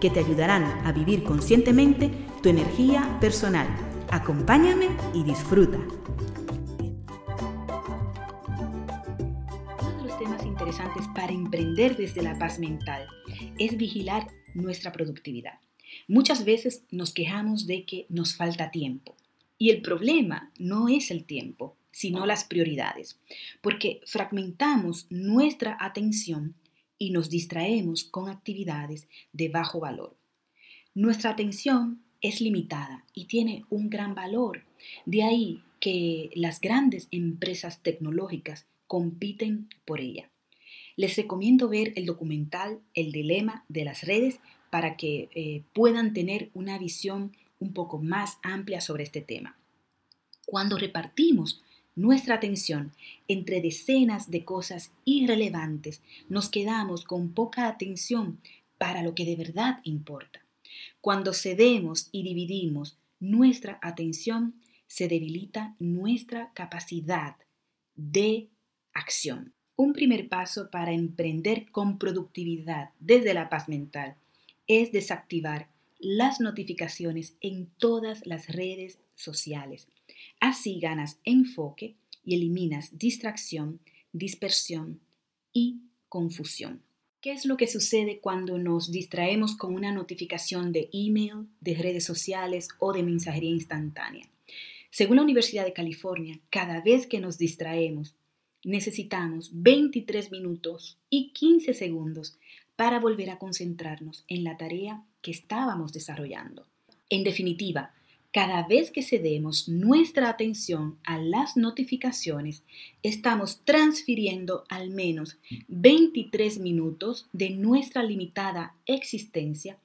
que te ayudarán a vivir conscientemente tu energía personal. Acompáñame y disfruta. Uno de los temas interesantes para emprender desde la paz mental es vigilar nuestra productividad. Muchas veces nos quejamos de que nos falta tiempo. Y el problema no es el tiempo, sino las prioridades, porque fragmentamos nuestra atención y nos distraemos con actividades de bajo valor. Nuestra atención es limitada y tiene un gran valor. De ahí que las grandes empresas tecnológicas compiten por ella. Les recomiendo ver el documental El dilema de las redes para que eh, puedan tener una visión un poco más amplia sobre este tema. Cuando repartimos nuestra atención entre decenas de cosas irrelevantes, nos quedamos con poca atención para lo que de verdad importa. Cuando cedemos y dividimos nuestra atención, se debilita nuestra capacidad de acción. Un primer paso para emprender con productividad desde la paz mental es desactivar las notificaciones en todas las redes sociales. Así ganas enfoque y eliminas distracción, dispersión y confusión. ¿Qué es lo que sucede cuando nos distraemos con una notificación de email, de redes sociales o de mensajería instantánea? Según la Universidad de California, cada vez que nos distraemos, necesitamos 23 minutos y 15 segundos para volver a concentrarnos en la tarea que estábamos desarrollando. En definitiva, cada vez que cedemos nuestra atención a las notificaciones, estamos transfiriendo al menos 23 minutos de nuestra limitada existencia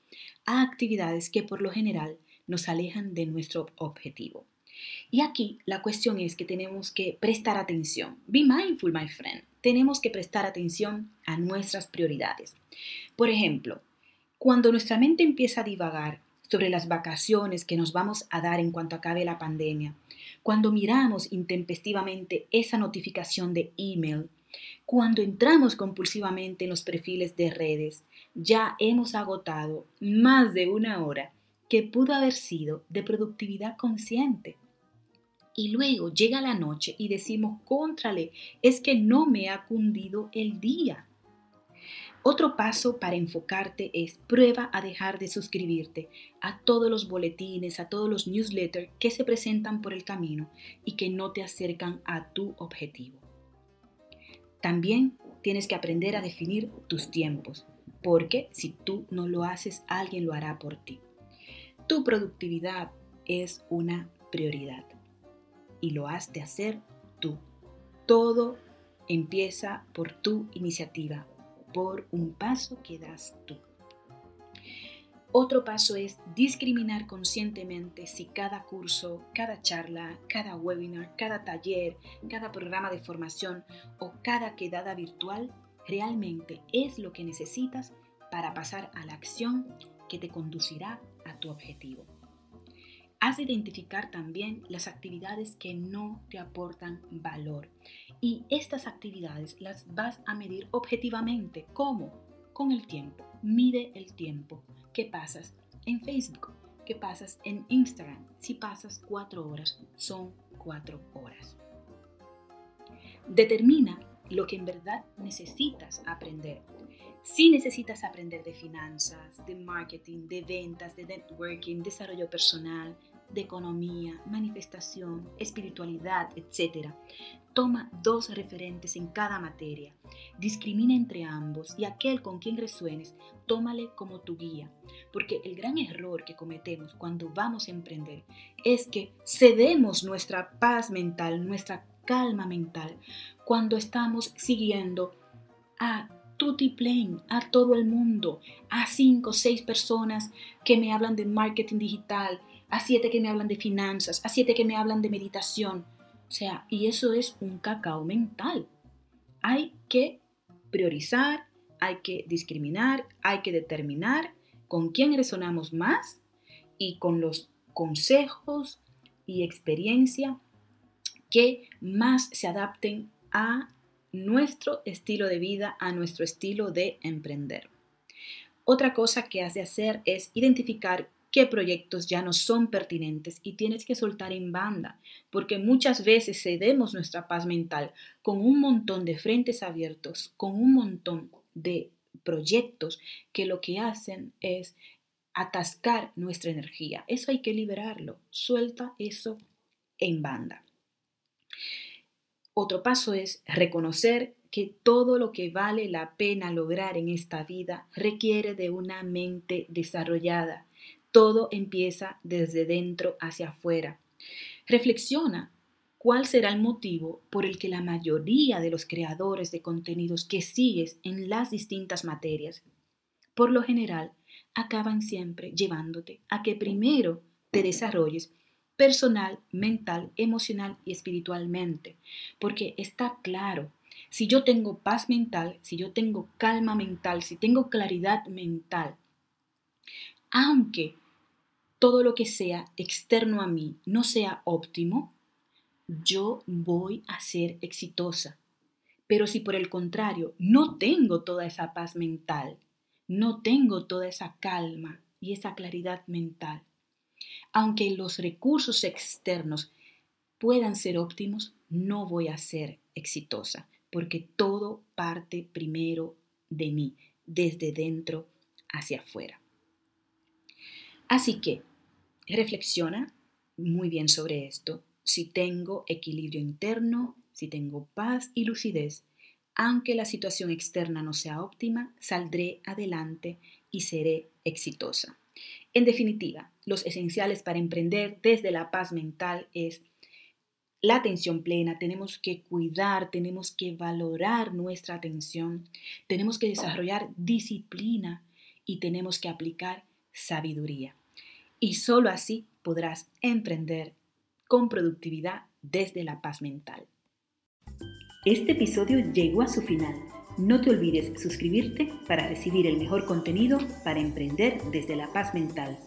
a actividades que por lo general nos alejan de nuestro objetivo. Y aquí la cuestión es que tenemos que prestar atención. Be mindful, my friend. Tenemos que prestar atención a nuestras prioridades. Por ejemplo, cuando nuestra mente empieza a divagar sobre las vacaciones que nos vamos a dar en cuanto acabe la pandemia, cuando miramos intempestivamente esa notificación de email, cuando entramos compulsivamente en los perfiles de redes, ya hemos agotado más de una hora que pudo haber sido de productividad consciente. Y luego llega la noche y decimos, contrale, es que no me ha cundido el día. Otro paso para enfocarte es prueba a dejar de suscribirte a todos los boletines, a todos los newsletters que se presentan por el camino y que no te acercan a tu objetivo. También tienes que aprender a definir tus tiempos, porque si tú no lo haces, alguien lo hará por ti. Tu productividad es una prioridad y lo has de hacer tú. Todo empieza por tu iniciativa, por un paso que das tú. Otro paso es discriminar conscientemente si cada curso, cada charla, cada webinar, cada taller, cada programa de formación o cada quedada virtual realmente es lo que necesitas para pasar a la acción que te conducirá a tu objetivo. De identificar también las actividades que no te aportan valor y estas actividades las vas a medir objetivamente. ¿Cómo? Con el tiempo. Mide el tiempo que pasas en Facebook, que pasas en Instagram. Si pasas cuatro horas, son cuatro horas. Determina lo que en verdad necesitas aprender. Si necesitas aprender de finanzas, de marketing, de ventas, de networking, desarrollo personal, de economía, manifestación, espiritualidad, etc. Toma dos referentes en cada materia, discrimina entre ambos y aquel con quien resuenes, tómale como tu guía, porque el gran error que cometemos cuando vamos a emprender es que cedemos nuestra paz mental, nuestra calma mental, cuando estamos siguiendo a tutti plain a todo el mundo, a cinco o seis personas que me hablan de marketing digital, a siete que me hablan de finanzas, a siete que me hablan de meditación. O sea, y eso es un cacao mental. Hay que priorizar, hay que discriminar, hay que determinar con quién resonamos más y con los consejos y experiencia que más se adapten a nuestro estilo de vida, a nuestro estilo de emprender. Otra cosa que has de hacer es identificar qué proyectos ya no son pertinentes y tienes que soltar en banda, porque muchas veces cedemos nuestra paz mental con un montón de frentes abiertos, con un montón de proyectos que lo que hacen es atascar nuestra energía. Eso hay que liberarlo. Suelta eso en banda. Otro paso es reconocer que todo lo que vale la pena lograr en esta vida requiere de una mente desarrollada. Todo empieza desde dentro hacia afuera. Reflexiona cuál será el motivo por el que la mayoría de los creadores de contenidos que sigues en las distintas materias, por lo general, acaban siempre llevándote a que primero te desarrolles personal, mental, emocional y espiritualmente. Porque está claro, si yo tengo paz mental, si yo tengo calma mental, si tengo claridad mental, aunque todo lo que sea externo a mí no sea óptimo, yo voy a ser exitosa. Pero si por el contrario no tengo toda esa paz mental, no tengo toda esa calma y esa claridad mental, aunque los recursos externos puedan ser óptimos, no voy a ser exitosa, porque todo parte primero de mí, desde dentro hacia afuera. Así que reflexiona muy bien sobre esto, si tengo equilibrio interno, si tengo paz y lucidez, aunque la situación externa no sea óptima, saldré adelante y seré exitosa. En definitiva, los esenciales para emprender desde la paz mental es la atención plena, tenemos que cuidar, tenemos que valorar nuestra atención, tenemos que desarrollar disciplina y tenemos que aplicar sabiduría. Y solo así podrás emprender con productividad desde la paz mental. Este episodio llegó a su final. No te olvides suscribirte para recibir el mejor contenido para emprender desde la paz mental.